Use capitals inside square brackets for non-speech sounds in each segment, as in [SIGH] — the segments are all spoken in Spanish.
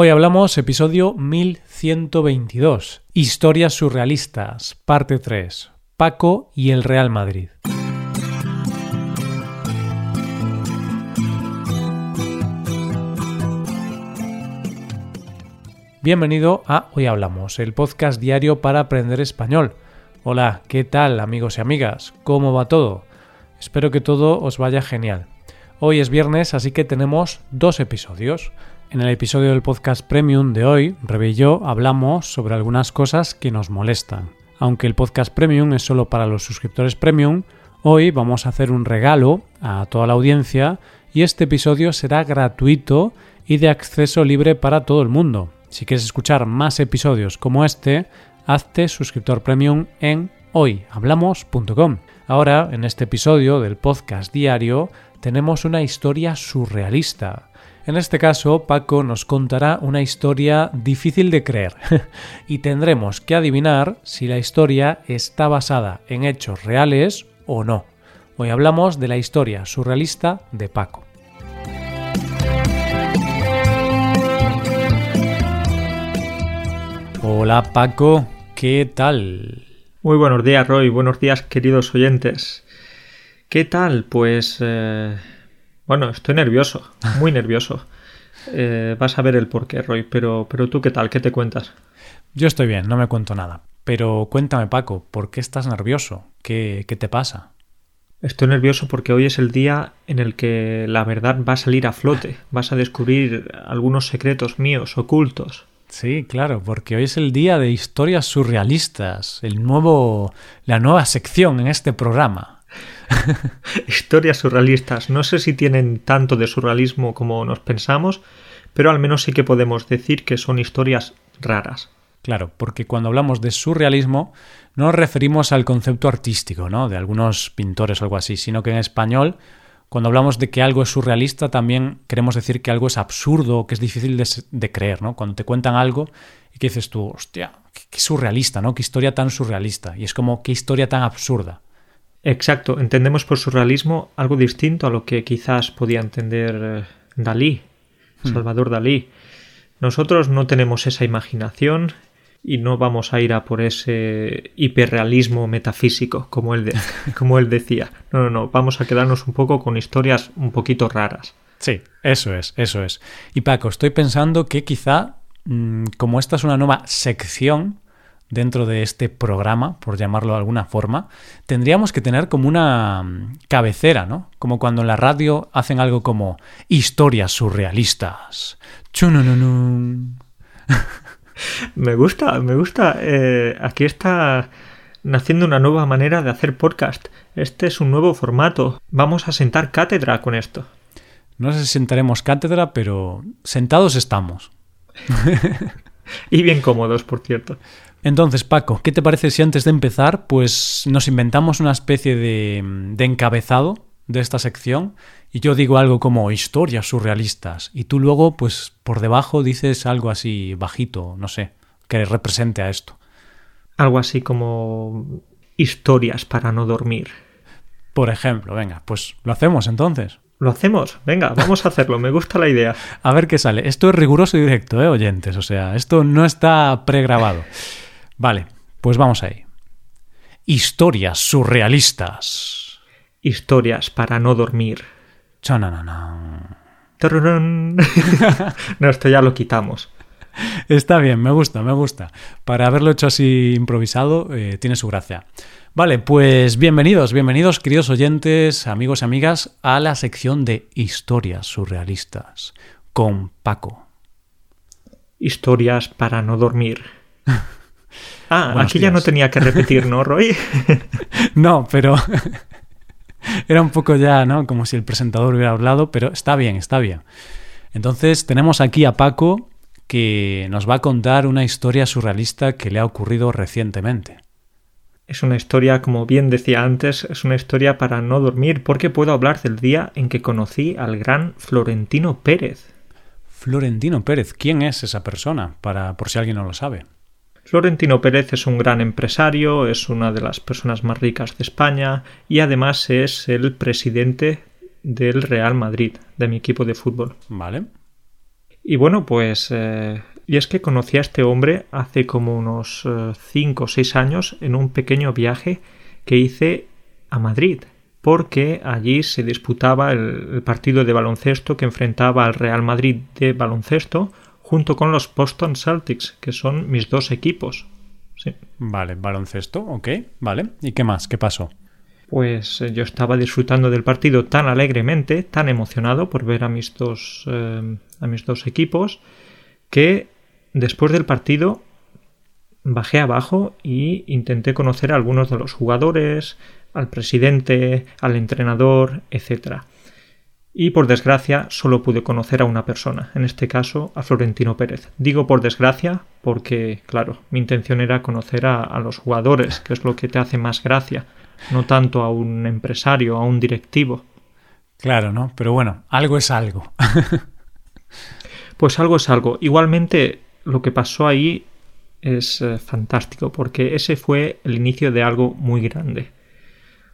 Hoy hablamos episodio 1122, Historias surrealistas, parte 3, Paco y el Real Madrid. Bienvenido a Hoy Hablamos, el podcast diario para aprender español. Hola, ¿qué tal amigos y amigas? ¿Cómo va todo? Espero que todo os vaya genial. Hoy es viernes, así que tenemos dos episodios. En el episodio del podcast Premium de hoy, Rebe y yo hablamos sobre algunas cosas que nos molestan. Aunque el podcast Premium es solo para los suscriptores Premium, hoy vamos a hacer un regalo a toda la audiencia y este episodio será gratuito y de acceso libre para todo el mundo. Si quieres escuchar más episodios como este, hazte suscriptor Premium en hoyhablamos.com. Ahora, en este episodio del podcast diario, tenemos una historia surrealista en este caso, Paco nos contará una historia difícil de creer [LAUGHS] y tendremos que adivinar si la historia está basada en hechos reales o no. Hoy hablamos de la historia surrealista de Paco. Hola Paco, ¿qué tal? Muy buenos días Roy, buenos días queridos oyentes. ¿Qué tal? Pues... Eh, bueno, estoy nervioso, muy nervioso. Eh, vas a ver el porqué, Roy, pero, pero tú qué tal, ¿qué te cuentas? Yo estoy bien, no me cuento nada. Pero cuéntame, Paco, ¿por qué estás nervioso? ¿Qué, qué te pasa? Estoy nervioso porque hoy es el día en el que la verdad va a salir a flote. Vas a descubrir algunos secretos míos ocultos. Sí, claro, porque hoy es el día de historias surrealistas, el nuevo, la nueva sección en este programa. [LAUGHS] Historias surrealistas. No sé si tienen tanto de surrealismo como nos pensamos, pero al menos sí que podemos decir que son historias raras. Claro, porque cuando hablamos de surrealismo no nos referimos al concepto artístico, ¿no? De algunos pintores o algo así, sino que en español, cuando hablamos de que algo es surrealista, también queremos decir que algo es absurdo, que es difícil de, creer, ¿no? Cuando te cuentan algo y que dices tú, hostia, qué surrealista, ¿no? Qué historia tan surrealista. Y es como, qué historia tan absurda. Exacto, entendemos por surrealismo algo distinto a lo que quizás podía entender eh, Dalí, hmm. Salvador Dalí. Nosotros no tenemos esa imaginación y no vamos a ir a por ese hiperrealismo metafísico, como él, [LAUGHS] como él decía. No, no, no, vamos a quedarnos un poco con historias un poquito raras. Sí, eso es, eso es. Y Paco, estoy pensando que quizá, mm, como esta es una nueva sección, dentro de este programa, por llamarlo de alguna forma, tendríamos que tener como una mm, cabecera, ¿no? Como cuando en la radio hacen algo como historias surrealistas. [LAUGHS] me gusta, me gusta. Eh, aquí está naciendo una nueva manera de hacer podcast. Este es un nuevo formato. Vamos a sentar cátedra con esto. No sé si sentaremos cátedra, pero sentados estamos. [LAUGHS] y bien cómodos, por cierto. Entonces, Paco, ¿qué te parece si antes de empezar, pues nos inventamos una especie de, de encabezado de esta sección y yo digo algo como historias surrealistas y tú luego, pues por debajo dices algo así bajito, no sé, que represente a esto. Algo así como historias para no dormir. Por ejemplo, venga, pues lo hacemos entonces. Lo hacemos, venga, vamos a hacerlo, me gusta la idea. A ver qué sale. Esto es riguroso y directo, ¿eh, oyentes? O sea, esto no está pregrabado. Vale, pues vamos ahí. Historias surrealistas. Historias para no dormir. [LAUGHS] no, esto ya lo quitamos. Está bien, me gusta, me gusta. Para haberlo hecho así improvisado, eh, tiene su gracia. Vale, pues bienvenidos, bienvenidos, queridos oyentes, amigos y amigas, a la sección de historias surrealistas con Paco. Historias para no dormir. [LAUGHS] Ah, aquí ya no tenía que repetir, ¿no, Roy? [LAUGHS] no, pero [LAUGHS] era un poco ya, ¿no? Como si el presentador hubiera hablado, pero está bien, está bien. Entonces tenemos aquí a Paco que nos va a contar una historia surrealista que le ha ocurrido recientemente. Es una historia, como bien decía antes, es una historia para no dormir porque puedo hablar del día en que conocí al gran Florentino Pérez. Florentino Pérez, ¿quién es esa persona? Para por si alguien no lo sabe. Florentino Pérez es un gran empresario, es una de las personas más ricas de España y además es el presidente del Real Madrid, de mi equipo de fútbol. Vale. Y bueno, pues... Eh, y es que conocí a este hombre hace como unos 5 o 6 años en un pequeño viaje que hice a Madrid, porque allí se disputaba el, partido de baloncesto que enfrentaba al Real Madrid de baloncesto junto con los Boston Celtics, que son mis dos equipos. Sí. Vale, baloncesto, ok, vale. ¿Y qué más? ¿Qué pasó? Pues eh, yo estaba disfrutando del partido tan alegremente, tan emocionado por ver a mis dos, eh, a mis dos equipos, que después del partido bajé abajo y intenté conocer a algunos de los jugadores, al presidente, al entrenador, etc. Y por desgracia solo pude conocer a una persona, en este caso a Florentino Pérez. Digo por desgracia porque, claro, mi intención era conocer a, a los jugadores, que es lo que te hace más gracia, no tanto a un empresario, a un directivo. Claro, ¿no? Pero bueno, algo es algo. pues algo es algo. Igualmente, lo que pasó ahí es eh, fantástico porque ese fue el inicio de algo muy grande.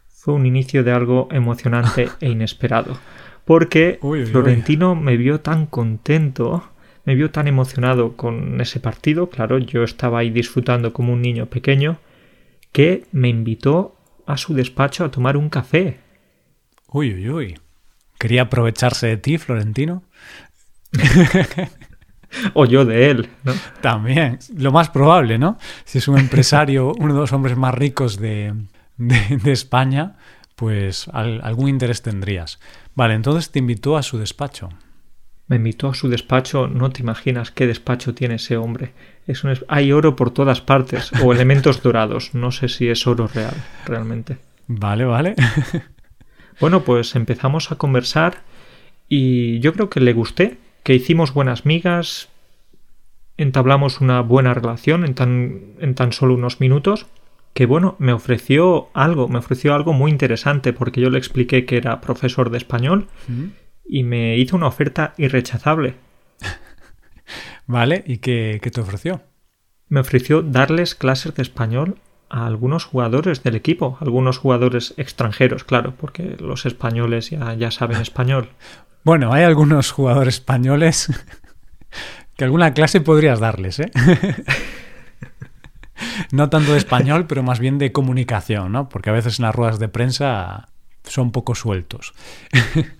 Fue un inicio de algo emocionante [LAUGHS] e inesperado. Porque Florentino me vio tan contento, me vio tan emocionado con ese partido, claro, yo estaba ahí disfrutando como un niño pequeño, que me invitó a su despacho a tomar un café. Uy, uy, uy. ¿Quería aprovecharse de ti, Florentino? [LAUGHS] o yo de él, ¿no? También, lo más probable, ¿no? Si es un empresario, [LAUGHS] uno de los hombres más ricos de, de, España, pues algún interés tendrías. Vale, entonces te invitó a su despacho. Me invitó a su despacho, no te imaginas qué despacho tiene ese hombre. Es un, hay oro por todas partes, o elementos [LAUGHS] dorados, no sé si es oro real, realmente. Vale, vale. [LAUGHS] bueno, pues empezamos a conversar y yo creo que le gusté, que hicimos buenas migas, entablamos una buena relación en tan, en tan solo unos minutos, que bueno, me ofreció algo, me ofreció algo muy interesante porque yo le expliqué que era profesor de español y me hizo una oferta irrechazable. [LAUGHS] vale, ¿y qué, qué te ofreció? Me ofreció darles clases de español a algunos jugadores del equipo, algunos jugadores extranjeros, claro, porque los españoles ya, ya saben [LAUGHS] español. Bueno, hay algunos jugadores españoles [LAUGHS] que alguna clase podrías darles, ¿eh? [LAUGHS] no tanto de español, pero más bien de comunicación, ¿no? Porque a veces en las ruedas de prensa son poco sueltos. [LAUGHS]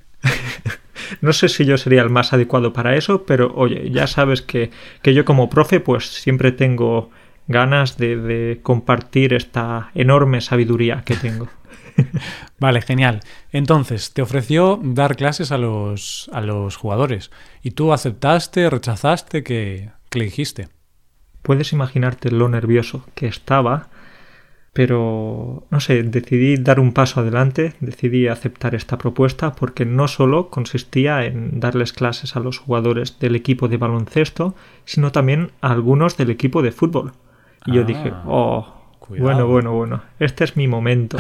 No sé si yo sería el más adecuado para eso, pero oye, ya sabes que, que yo como profe pues siempre tengo ganas de, de compartir esta enorme sabiduría que tengo. [LAUGHS] Vale, genial. Entonces, te ofreció dar clases a los, a los jugadores. ¿Y tú aceptaste, rechazaste? ¿Qué, le dijiste? Puedes imaginarte lo nervioso que estaba, pero no sé, decidí dar un paso adelante, decidí aceptar esta propuesta porque no solo consistía en darles clases a los jugadores del equipo de baloncesto, sino también a algunos del equipo de fútbol. Y yo dije, ah, oh, bueno, bueno, bueno, este es mi momento.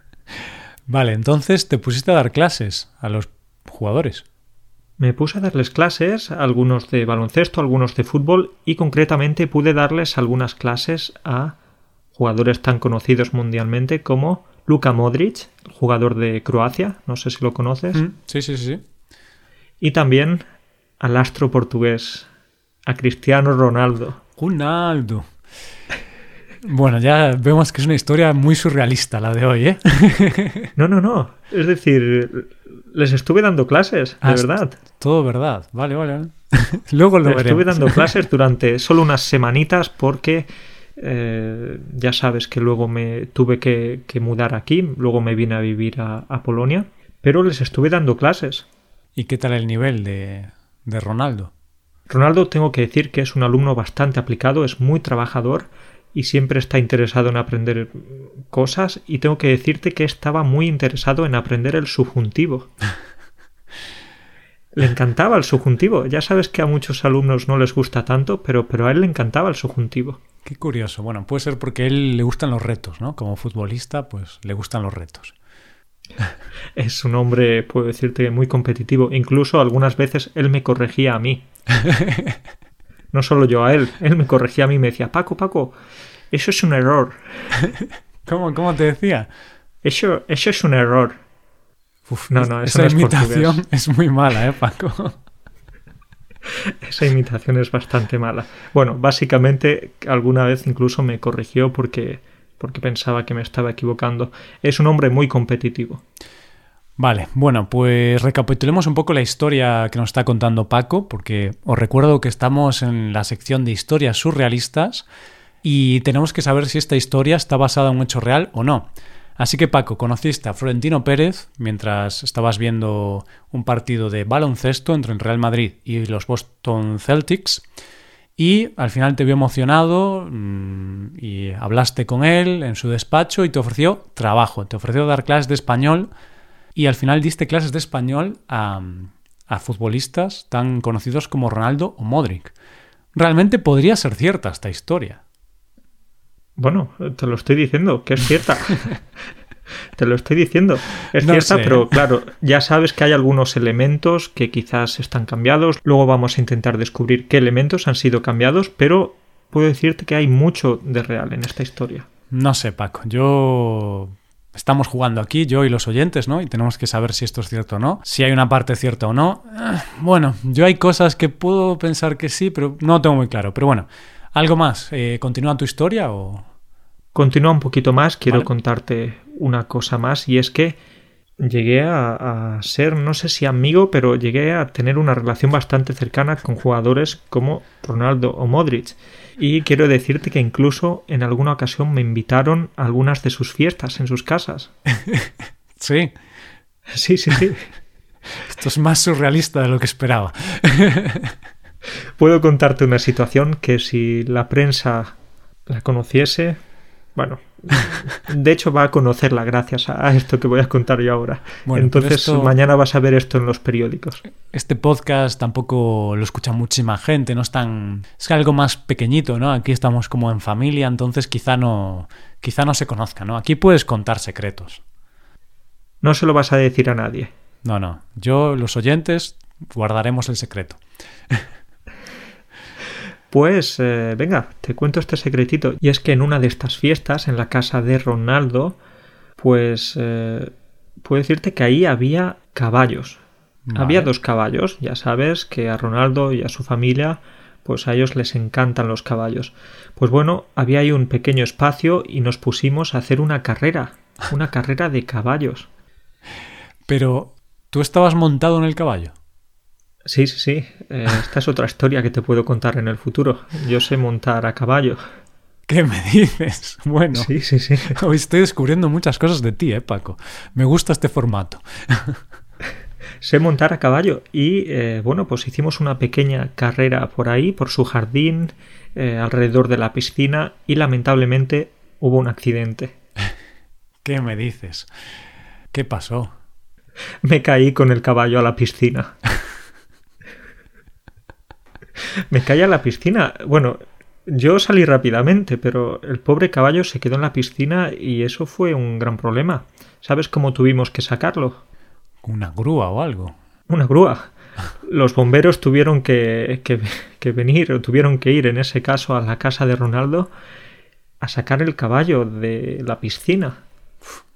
[LAUGHS] Vale, entonces te pusiste a dar clases a los jugadores. Me puse a darles clases, algunos de baloncesto, algunos de fútbol, y concretamente pude darles algunas clases a jugadores tan conocidos mundialmente como Luka Modric, jugador de Croacia, no sé si lo conoces. Mm, sí, sí, sí. Y también al astro portugués, a Cristiano Ronaldo. Ronaldo. Bueno, ya vemos que es una historia muy surrealista la de hoy, ¿eh? no, no, no. Es decir, les estuve dando clases, de ah, verdad. Todo verdad. Vale, vale. [LAUGHS] Luego lo les Estuve dando clases [LAUGHS] durante solo unas semanitas porque eh, ya sabes que luego me tuve que, mudar aquí, luego me vine a vivir a, Polonia, pero les estuve dando clases. ¿Y qué tal el nivel de, de Ronaldo? Ronaldo tengo que decir que es un alumno bastante aplicado, es muy trabajador y siempre está interesado en aprender cosas y tengo que decirte que estaba muy interesado en aprender el subjuntivo. [LAUGHS] le encantaba el subjuntivo. Ya sabes que a muchos alumnos no les gusta tanto, pero, pero a él le encantaba el subjuntivo. Qué curioso. Bueno, puede ser porque a él le gustan los retos, ¿no? Como futbolista, pues le gustan los retos. [LAUGHS] Es un hombre, puedo decirte, muy competitivo. Incluso algunas veces él me corregía a mí. [LAUGHS] No solo yo a él, él me corregía a mí y me decía, Paco, Paco, eso es un error. [LAUGHS] ¿Cómo, cómo te decía? Eso, eso es un error. Uf, no, no, esa imitación [LAUGHS] es muy mala, ¿eh, Paco? [LAUGHS] Esa imitación es bastante mala. Bueno, básicamente alguna vez incluso me corrigió porque, porque pensaba que me estaba equivocando. Es un hombre muy competitivo. Vale, bueno, pues recapitulemos un poco la historia que nos está contando Paco, porque os recuerdo que estamos en la sección de historias surrealistas y tenemos que saber si esta historia está basada en un hecho real o no. Así que Paco, conociste a Florentino Pérez mientras estabas viendo un partido de baloncesto entre el Real Madrid y los Boston Celtics y al final te vio emocionado mm, y hablaste con él en su despacho y te ofreció trabajo, te ofreció dar clases de español y al final diste clases de español a, a futbolistas tan conocidos como Ronaldo o Modric. Realmente podría ser cierta esta historia. Bueno, te lo estoy diciendo, que es cierta. [LAUGHS] te lo estoy diciendo. Es No cierta, sé. pero claro, ya sabes que hay algunos elementos que quizás están cambiados. Luego vamos a intentar descubrir qué elementos han sido cambiados, pero puedo decirte que hay mucho de real en esta historia. No sé, Paco. Yo. Estamos jugando aquí, yo y los oyentes, ¿no? Y tenemos que saber si esto es cierto o no. Si hay una parte cierta o no. Eh, Bueno, yo hay cosas que puedo pensar que sí, pero no lo tengo muy claro. Pero bueno, ¿algo más? Eh, ¿Continúa tu historia o.? Continúa un poquito más, quiero Vale. contarte una cosa más y es que llegué a, a ser, no sé si amigo, pero llegué a tener una relación bastante cercana con jugadores como Ronaldo o Modric. Y quiero decirte que incluso en alguna ocasión me invitaron a algunas de sus fiestas en sus casas. [LAUGHS] Sí, Sí, sí, sí. [LAUGHS] esto es más surrealista de lo que esperaba. [LAUGHS] Puedo contarte una situación que si la prensa la conociese, bueno, de hecho va a conocerla gracias a esto que voy a contar yo ahora. Bueno, Entonces esto- mañana vas a ver esto en los periódicos. Este podcast tampoco lo escucha muchísima gente, no es tan. Es algo más pequeñito, ¿no? Aquí estamos como en familia, entonces quizá no. Quizá no se conozca, ¿no? Aquí puedes contar secretos. No se lo vas a decir a nadie. No, no. Yo, los oyentes, guardaremos el secreto. [LAUGHS] Pues eh, venga, te cuento este secretito. Y es que en una de estas fiestas, en la casa de Ronaldo, pues eh, puedo decirte que ahí había caballos. Vale. Había dos caballos, ya sabes que a Ronaldo y a su familia, pues a ellos les encantan los caballos. Pues bueno, había ahí un pequeño espacio y nos pusimos a hacer una carrera, una carrera de caballos. Pero, ¿tú estabas montado en el caballo? Sí, sí, sí. eh, [LAUGHS] esta es otra historia que te puedo contar en el futuro. Yo sé montar a caballo. ¿Qué me dices? [LAUGHS] Bueno, Sí, sí, sí. [LAUGHS] hoy estoy descubriendo muchas cosas de ti, ¿eh, Paco? Me gusta este formato. sé montar a caballo y eh, bueno pues hicimos una pequeña carrera por ahí por su jardín eh, alrededor de la piscina y lamentablemente hubo un accidente ¿Qué me dices? ¿Qué pasó? me caí con el caballo a la piscina [LAUGHS] me caí a la piscina bueno yo salí rápidamente pero el pobre caballo se quedó en la piscina y eso fue un gran problema sabes cómo tuvimos que sacarlo ¿Una grúa o algo? Una grúa. Los bomberos tuvieron que, que- que venir, o tuvieron que ir en ese caso a la casa de Ronaldo a sacar el caballo de la piscina.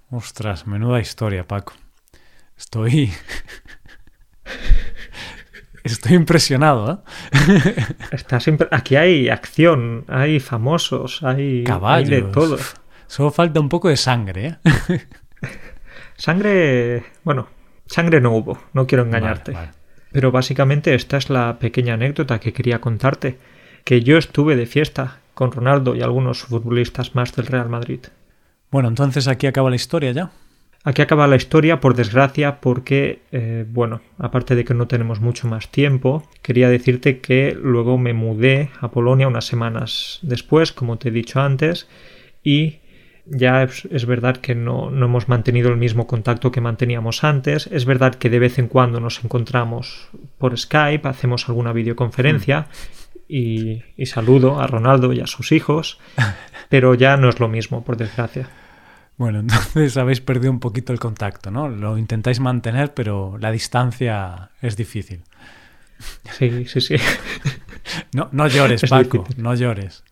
Ostras, menuda historia, Paco. Estoy. [LAUGHS] Estoy impresionado, ¿eh? [LAUGHS] Está siempre... Aquí hay acción, hay famosos, hay, hay Caballos. de todo. Solo falta un poco de sangre, ¿eh? [LAUGHS] Sangre, bueno, sangre no hubo, no quiero engañarte. Vale, vale. Pero básicamente esta es la pequeña anécdota que quería contarte, que yo estuve de fiesta con Ronaldo y algunos futbolistas más del Real Madrid. Bueno, entonces aquí acaba la historia ya. Aquí acaba la historia, por desgracia, porque, eh, bueno, aparte de que no tenemos mucho más tiempo, quería decirte que luego me mudé a Polonia unas semanas después, como te he dicho antes, y ya es, es verdad que no, no hemos mantenido el mismo contacto que manteníamos antes. Es verdad que de vez en cuando nos encontramos por Skype, hacemos alguna videoconferencia y, y saludo a Ronaldo y a sus hijos, [LAUGHS] pero ya no es lo mismo, por desgracia. Bueno, [LAUGHS] entonces habéis perdido un poquito el contacto, ¿no? Lo intentáis mantener, pero la distancia es difícil. Sí, sí, sí. No, no llores, Es Paco, difícil. no llores.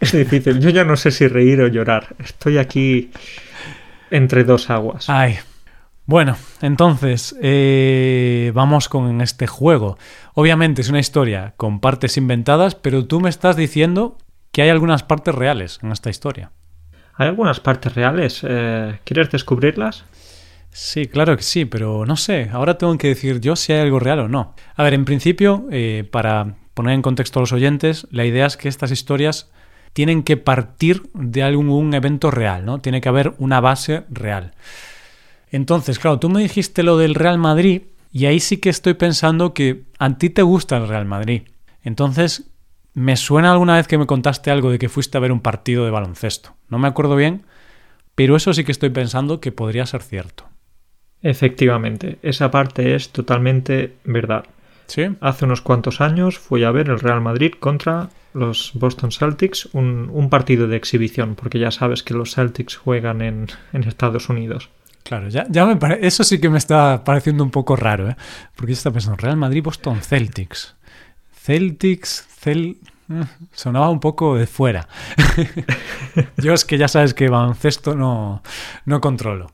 Es difícil. Yo ya no sé si reír o llorar. Estoy aquí entre dos aguas. Ay, Bueno, entonces eh, vamos con este juego. Obviamente es una historia con partes inventadas, pero tú me estás diciendo que hay algunas partes reales en esta historia. ¿Hay algunas partes reales? Eh, ¿Quieres descubrirlas? Sí, claro que sí, pero no sé, ahora tengo que decir yo si hay algo real o no. A ver, en principio, eh, para poner en contexto a los oyentes, la idea es que estas historias tienen que partir de algún evento real, ¿no? Tiene que haber una base real. Entonces, claro, tú me dijiste lo del Real Madrid y ahí sí que estoy pensando que a ti te gusta el Real Madrid. Entonces, me suena alguna vez que me contaste algo de que fuiste a ver un partido de baloncesto. No me acuerdo bien, pero eso sí que estoy pensando que podría ser cierto. Efectivamente, esa parte es totalmente verdad. ¿Sí? Hace unos cuantos años fui a ver el Real Madrid contra los Boston Celtics, un, partido de exhibición, porque ya sabes que los Celtics juegan en, Estados Unidos. Claro, ya, ya me eso sí que me está pareciendo un poco raro, ¿eh? porque yo estaba pensando, Real Madrid, Boston Celtics. Celtics, Cel... Eh, sonaba un poco de fuera. [LAUGHS] yo es que ya sabes que baloncesto no, no controlo.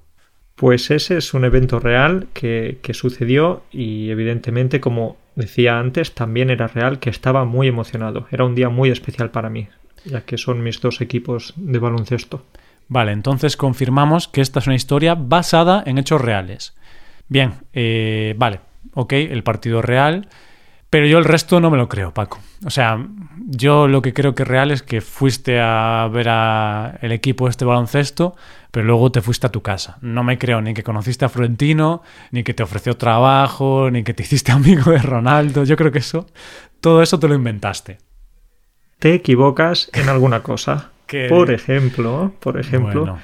Pues ese es un evento real que, que, sucedió y evidentemente, como decía antes, también era real que estaba muy emocionado. Era un día muy especial para mí, ya que son mis dos equipos de baloncesto. Vale, entonces confirmamos que esta es una historia basada en hechos reales. Bien, eh, vale, ok, el partido real, pero yo el resto no me lo creo, Paco. O sea, yo lo que creo que es real es que fuiste a ver a el equipo este baloncesto, pero luego te fuiste a tu casa. No me creo ni que conociste a Florentino, ni que te ofreció trabajo, ni que te hiciste [LAUGHS] amigo de Ronaldo. Yo creo que eso, todo eso te lo inventaste. Te equivocas en alguna cosa. [LAUGHS] Por ejemplo, por ejemplo,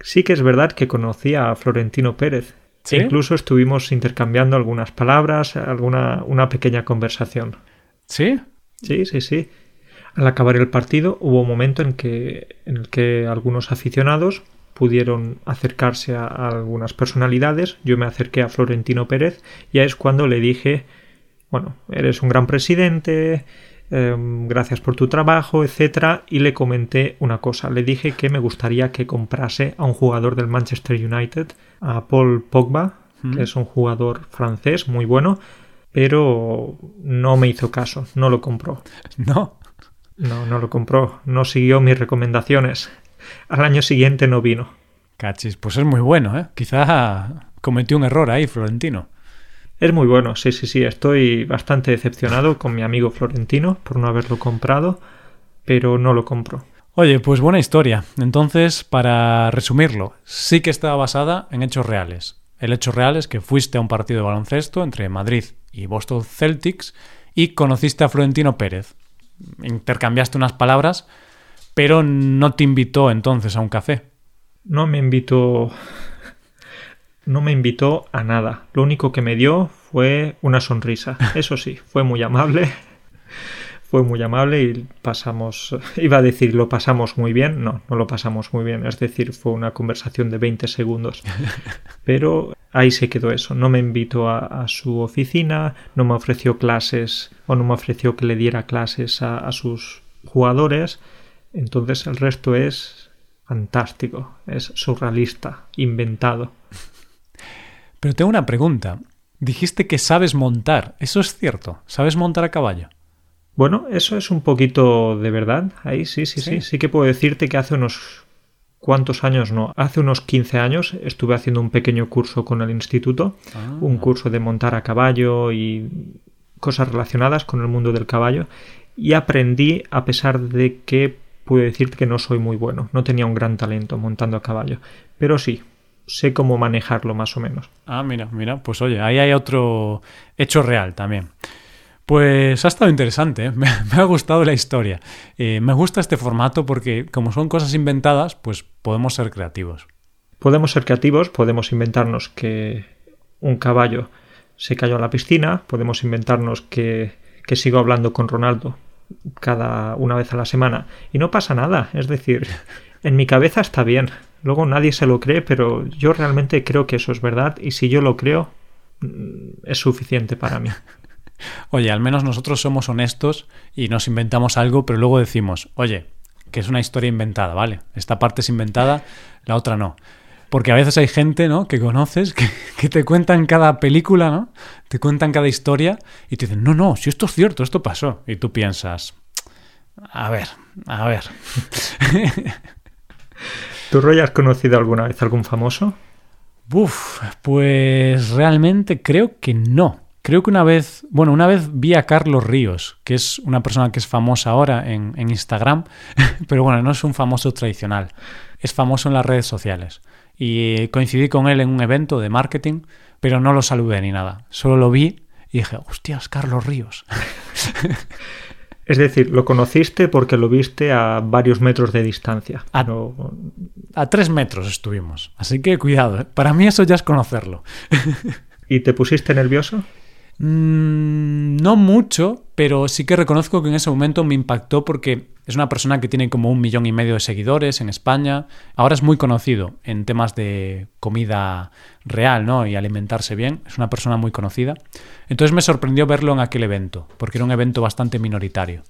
sí que es verdad que conocí a Florentino Pérez, incluso estuvimos intercambiando algunas palabras, alguna una pequeña conversación. ¿Sí? Sí, sí, sí. Al acabar el partido hubo un momento en, que, en el que algunos aficionados pudieron acercarse a, algunas personalidades. Yo me acerqué a Florentino Pérez y es cuando le dije, bueno, eres un gran presidente, em, gracias por tu trabajo, etcétera, y le comenté una cosa. Le dije que me gustaría que comprase a un jugador del Manchester United a Paul Pogba, que es un jugador francés muy bueno, pero no me hizo caso, no lo compró. [LAUGHS] No. No, no lo compró, no siguió mis recomendaciones. Al año siguiente no vino. Cachis, pues es muy bueno, ¿eh? Quizá cometió un error ahí, Florentino. Es muy bueno, sí, sí, sí. Estoy bastante decepcionado con mi amigo Florentino por no haberlo comprado, pero no lo compró. Oye, pues buena historia. Entonces, para resumirlo, sí que estaba basada en hechos reales. El hecho real es que fuiste a un partido de baloncesto entre Madrid y Boston Celtics y conociste a Florentino Pérez. Intercambiaste unas palabras, pero no te invitó entonces a un café. No me invitó. No me invitó a nada. Lo único que me dio fue una sonrisa. [LAUGHS] Eso sí, fue muy amable fue muy amable y pasamos, [LAUGHS] iba a decir lo pasamos muy bien, no, no lo pasamos muy bien, es decir, fue una conversación de 20 segundos, [LAUGHS] pero ahí se quedó eso, no me invitó a, su oficina, no me ofreció clases o no me ofreció que le diera clases a, a sus jugadores, entonces el resto es fantástico, es surrealista, inventado. Pero tengo una pregunta. Dijiste que sabes montar. ¿Eso es cierto? ¿Sabes montar a caballo? Bueno, eso es un poquito de verdad. Ahí sí, sí, sí, sí, que puedo decirte que hace unos cuantos años no, hace unos 15 años estuve haciendo un pequeño curso con el instituto, ah. un curso de montar a caballo y cosas relacionadas con el mundo del caballo y aprendí a pesar de que puedo decirte que no soy muy bueno, no tenía un gran talento montando a caballo, pero sí, sé cómo manejarlo más o menos. Ah, mira, mira, pues oye, ahí hay otro hecho real también. Pues ha estado interesante, ¿eh? [LAUGHS] me, ha gustado la historia. Eh, me gusta este formato porque como son cosas inventadas, pues podemos ser creativos. Podemos ser creativos, podemos inventarnos que un caballo se cayó a la piscina, podemos inventarnos que, que sigo hablando con Ronaldo cada una vez a la semana y no pasa nada, es decir, en mi cabeza está bien. Luego nadie se lo cree, pero yo realmente creo que eso es verdad y si yo lo creo mm, es suficiente para mí. [LAUGHS] Oye, al menos nosotros somos honestos y nos inventamos algo, pero luego decimos, oye, que es una historia inventada, ¿vale? Esta parte es inventada, la otra no. Porque a veces hay gente, ¿no? Que conoces, que, [LAUGHS] que, te cuentan cada película, ¿no? Te cuentan cada historia y te dicen, no, no, si esto es cierto, esto pasó. Y tú piensas, a ver, a ver. [LAUGHS] ¿Tú, Roy, has conocido alguna vez algún famoso? Uf, pues realmente creo que no. Creo que una vez, bueno, una vez vi a Carlos Ríos, que es una persona que es famosa ahora en, Instagram, [LAUGHS] pero bueno, no es un famoso tradicional, es famoso en las redes sociales. Y coincidí con él en un evento de marketing, pero no lo saludé ni nada. Solo lo vi y dije, hostias, Carlos Ríos. [LAUGHS] Es decir, lo conociste porque lo viste a varios metros de distancia. A, no... a tres metros estuvimos. Así que cuidado, ¿eh? para mí eso ya es conocerlo. ¿Y te pusiste nervioso? Mm, no mucho, pero sí que reconozco que en ese momento me impactó porque es una persona que tiene como un millón y medio de seguidores en España. Ahora es muy conocido en temas de comida real, ¿no? Y alimentarse bien. Es una persona muy conocida. Entonces me sorprendió verlo en aquel evento, porque era un evento bastante minoritario.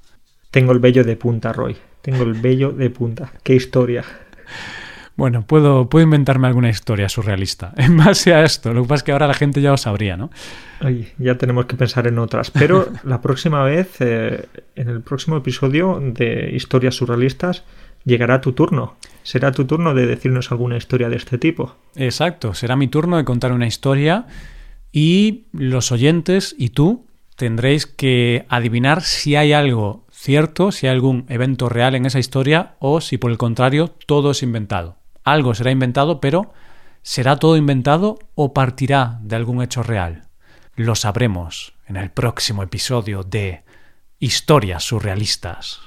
Tengo el vello de punta, Roy. Tengo el vello de punta. ¡Qué historia! Bueno, puedo, puedo inventarme alguna historia surrealista [LAUGHS] en base a esto. Lo que pasa es que ahora la gente ya lo sabría, ¿no? Ay, ya tenemos que pensar en otras. Pero [LAUGHS] la próxima vez, eh, en el próximo episodio de Historias Surrealistas, llegará tu turno. Será tu turno de decirnos alguna historia de este tipo. Exacto, será mi turno de contar una historia y los oyentes y tú tendréis que adivinar si hay algo cierto, si hay algún evento real en esa historia o si por el contrario todo es inventado. Algo será inventado, pero ¿será todo inventado o partirá de algún hecho real? Lo sabremos en el próximo episodio de Historias Surrealistas.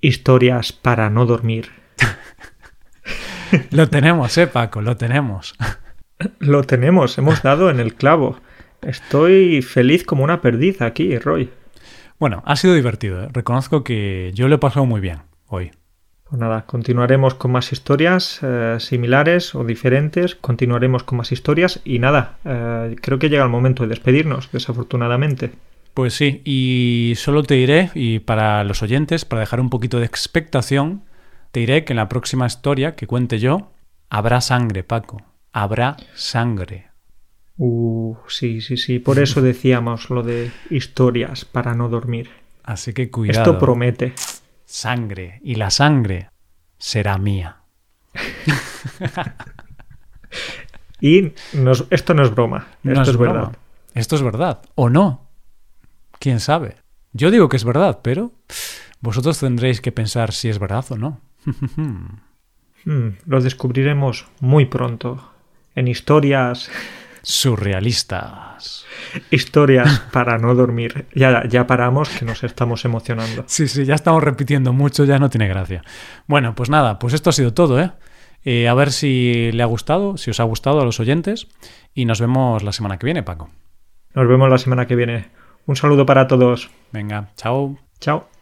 Historias para no dormir. [LAUGHS] lo tenemos, eh, Paco, lo tenemos. [LAUGHS] Lo tenemos, hemos dado en el clavo. Estoy feliz como una perdiz aquí, Roy. Bueno, ha sido divertido. ¿eh? Reconozco que yo lo he pasado muy bien hoy. Pues nada, continuaremos con más historias eh, similares o diferentes, continuaremos con más historias y nada, eh, creo que llega el momento de despedirnos, desafortunadamente. Pues sí, y solo te diré, y para los oyentes, para dejar un poquito de expectación, te diré que en la próxima historia que cuente yo, habrá sangre, Paco, habrá sangre. Uh, sí, sí, sí, por eso [LAUGHS] decíamos lo de historias para no dormir. Así que cuidado. Esto promete sangre y la sangre será mía. [LAUGHS] y esto no es broma, esto es, verdad. Esto es verdad, o no. ¿Quién sabe? Yo digo que es verdad, pero vosotros tendréis que pensar si es verdad o no. [LAUGHS] Hmm, lo descubriremos muy pronto en historias surrealistas. Historias para no dormir. Ya, ya paramos, que nos estamos emocionando. Sí, sí, ya estamos repitiendo mucho, ya no tiene gracia. Bueno, pues nada, pues esto ha sido todo, ¿eh? eh a ver si le ha gustado, si os ha gustado a los oyentes. Y nos vemos la semana que viene, Paco. Nos vemos la semana que viene. Un saludo para todos. Venga, chao. Chao.